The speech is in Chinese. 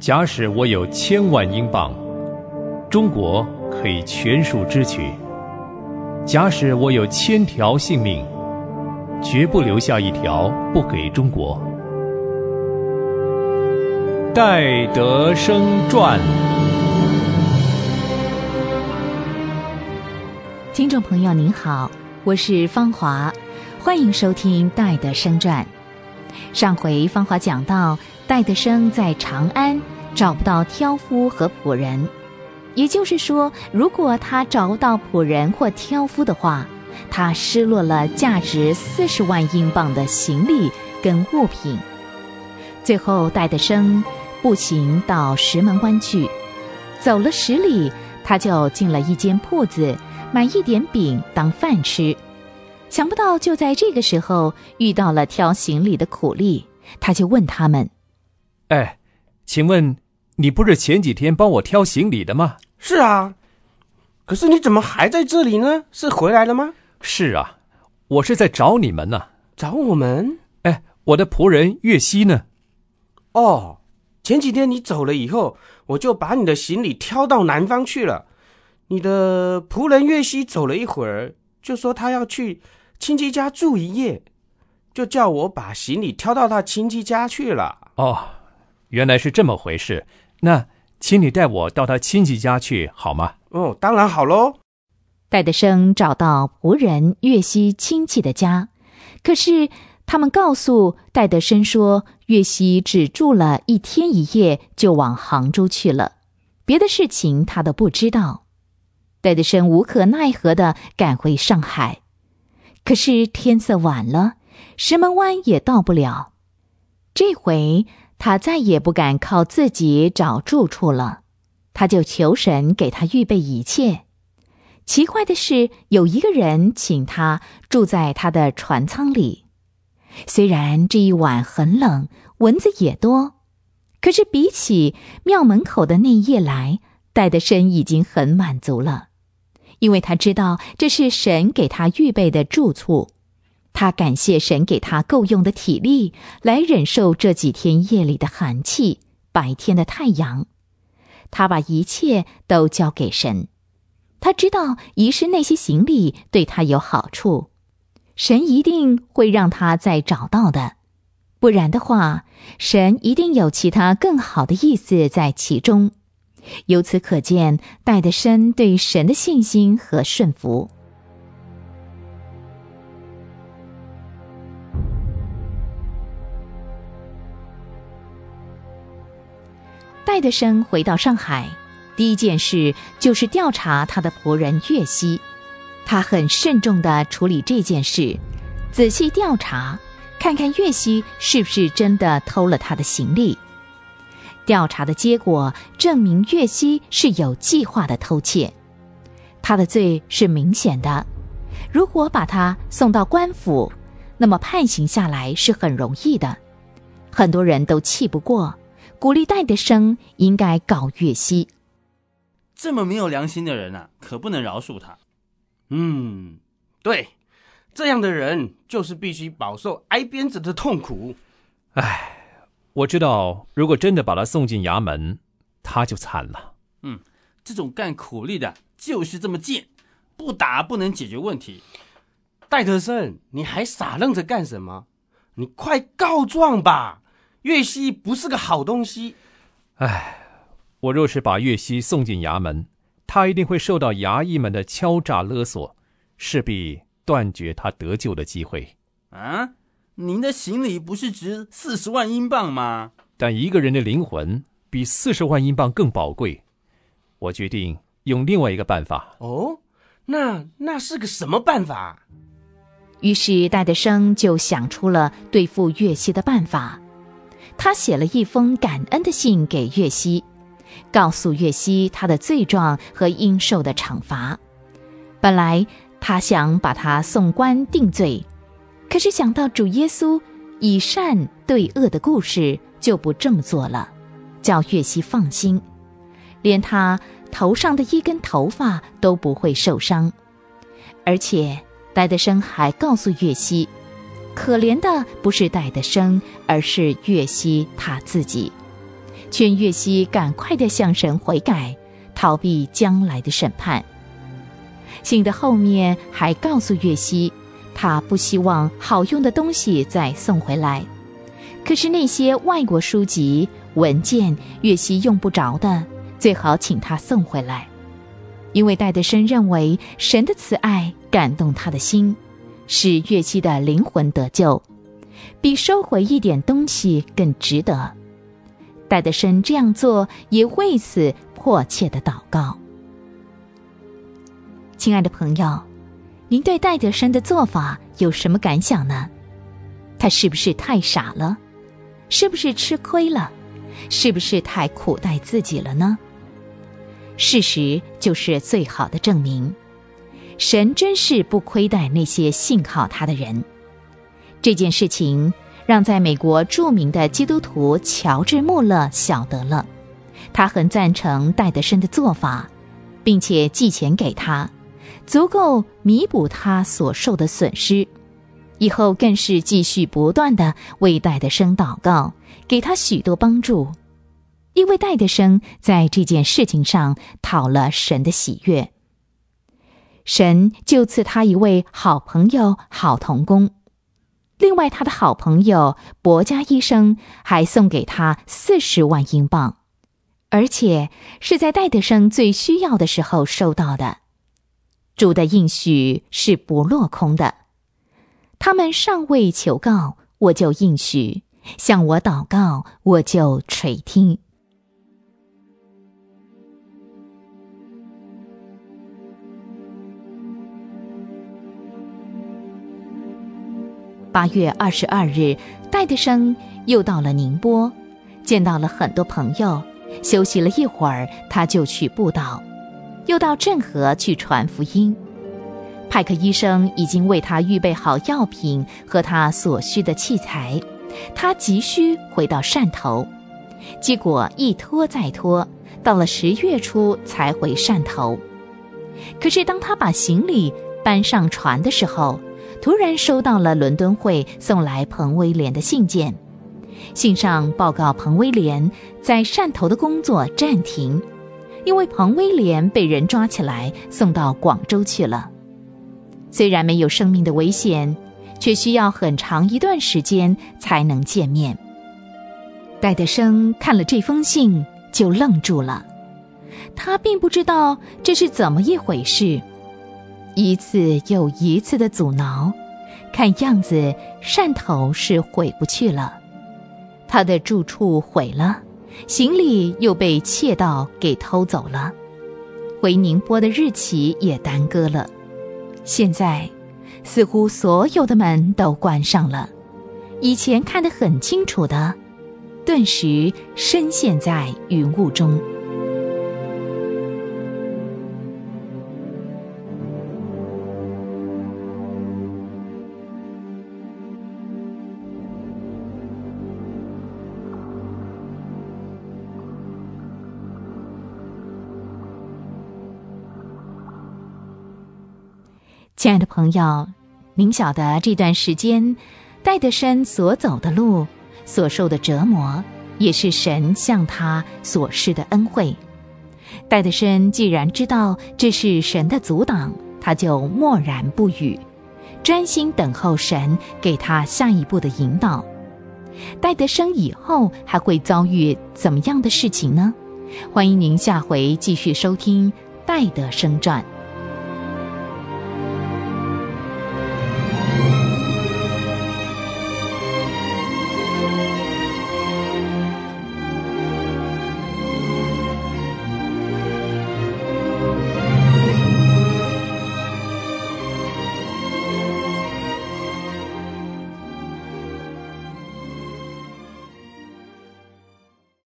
假使我有千万英镑，中国可以全数支取；假使我有千条性命，绝不留下一条不给中国。戴德生传。听众朋友您好，我是芳华，欢迎收听《戴德生传》。上回芳华讲到，戴德生在长安找不到挑夫和仆人，也就是说，如果他找不到仆人或挑夫的话，他失落了价值四十万英镑的行李跟物品。最后，戴德生步行到石门关去，走了十里，他就进了一间铺子，买一点饼当饭吃。想不到就在这个时候遇到了挑行李的苦力，他就问他们：“哎，请问你不是前几天帮我挑行李的吗？”“是啊，可是你怎么还在这里呢？是回来了吗？”“是啊，我是在找你们呢。”“找我们？”“哎，我的仆人月西呢？”“哦。”前几天你走了以后，我就把你的行李挑到南方去了。你的仆人月西走了一会儿，就说他要去亲戚家住一夜，就叫我把行李挑到他亲戚家去了。哦，原来是这么回事。那请你带我到他亲戚家去好吗？哦，当然好喽。戴德生找到仆人岳西亲戚的家，可是。他们告诉戴德生说，岳西只住了一天一夜，就往杭州去了，别的事情他都不知道。戴德生无可奈何的赶回上海，可是天色晚了，石门湾也到不了。这回他再也不敢靠自己找住处了，他就求神给他预备一切。奇怪的是，有一个人请他住在他的船舱里。虽然这一晚很冷，蚊子也多，可是比起庙门口的那夜来，戴德生已经很满足了，因为他知道这是神给他预备的住处。他感谢神给他够用的体力来忍受这几天夜里的寒气，白天的太阳。他把一切都交给神，他知道遗失那些行李对他有好处。神一定会让他再找到的，不然的话，神一定有其他更好的意思在其中。由此可见，戴德生对神的信心和顺服。戴德生回到上海，第一件事就是调查他的仆人岳西。他很慎重地处理这件事，仔细调查，看看岳西是不是真的偷了他的行李。调查的结果证明，岳西是有计划的偷窃，他的罪是明显的。如果把他送到官府，那么判刑下来是很容易的。很多人都气不过，鼓励戴德生应该告岳西。这么没有良心的人啊，可不能饶恕他。嗯，对，这样的人就是必须饱受挨鞭子的痛苦。唉，我知道，如果真的把他送进衙门，他就惨了。嗯，这种干苦力的就是这么贱，不打不能解决问题。戴德生，你还傻愣着干什么？你快告状吧！岳西不是个好东西。唉，我若是把岳西送进衙门。他一定会受到衙役们的敲诈勒索，势必断绝他得救的机会。啊，您的行李不是值四十万英镑吗？但一个人的灵魂比四十万英镑更宝贵。我决定用另外一个办法。哦，那那是个什么办法？于是戴德生就想出了对付岳西的办法。他写了一封感恩的信给岳西。告诉岳西他的罪状和应受的惩罚。本来他想把他送官定罪，可是想到主耶稣以善对恶的故事，就不这么做了，叫岳西放心，连他头上的一根头发都不会受伤。而且戴德生还告诉岳西，可怜的不是戴德生，而是岳西他自己。劝岳西赶快的向神悔改，逃避将来的审判。信的后面还告诉岳西，他不希望好用的东西再送回来，可是那些外国书籍文件，岳西用不着的，最好请他送回来，因为戴德生认为神的慈爱感动他的心，使岳西的灵魂得救，比收回一点东西更值得。戴德生这样做，也为此迫切的祷告。亲爱的朋友，您对戴德生的做法有什么感想呢？他是不是太傻了？是不是吃亏了？是不是太苦待自己了呢？事实就是最好的证明，神真是不亏待那些信靠他的人。这件事情。让在美国著名的基督徒乔治·穆勒晓得了，他很赞成戴德生的做法，并且寄钱给他，足够弥补他所受的损失。以后更是继续不断的为戴德生祷告，给他许多帮助，因为戴德生在这件事情上讨了神的喜悦，神就赐他一位好朋友、好童工。另外，他的好朋友博加医生还送给他四十万英镑，而且是在戴德生最需要的时候收到的。主的应许是不落空的。他们尚未求告，我就应许；向我祷告，我就垂听。八月二十二日，戴德生又到了宁波，见到了很多朋友。休息了一会儿，他就去布道，又到镇河去传福音。派克医生已经为他预备好药品和他所需的器材，他急需回到汕头，结果一拖再拖，到了十月初才回汕头。可是当他把行李搬上船的时候，突然收到了伦敦会送来彭威廉的信件，信上报告彭威廉在汕头的工作暂停，因为彭威廉被人抓起来送到广州去了。虽然没有生命的危险，却需要很长一段时间才能见面。戴德生看了这封信就愣住了，他并不知道这是怎么一回事。一次又一次的阻挠，看样子汕头是回不去了。他的住处毁了，行李又被窃盗给偷走了，回宁波的日期也耽搁了。现在，似乎所有的门都关上了，以前看得很清楚的，顿时深陷在云雾中。亲爱的朋友，您晓得这段时间戴德生所走的路、所受的折磨，也是神向他所施的恩惠。戴德生既然知道这是神的阻挡，他就默然不语，专心等候神给他下一步的引导。戴德生以后还会遭遇怎么样的事情呢？欢迎您下回继续收听《戴德生传》。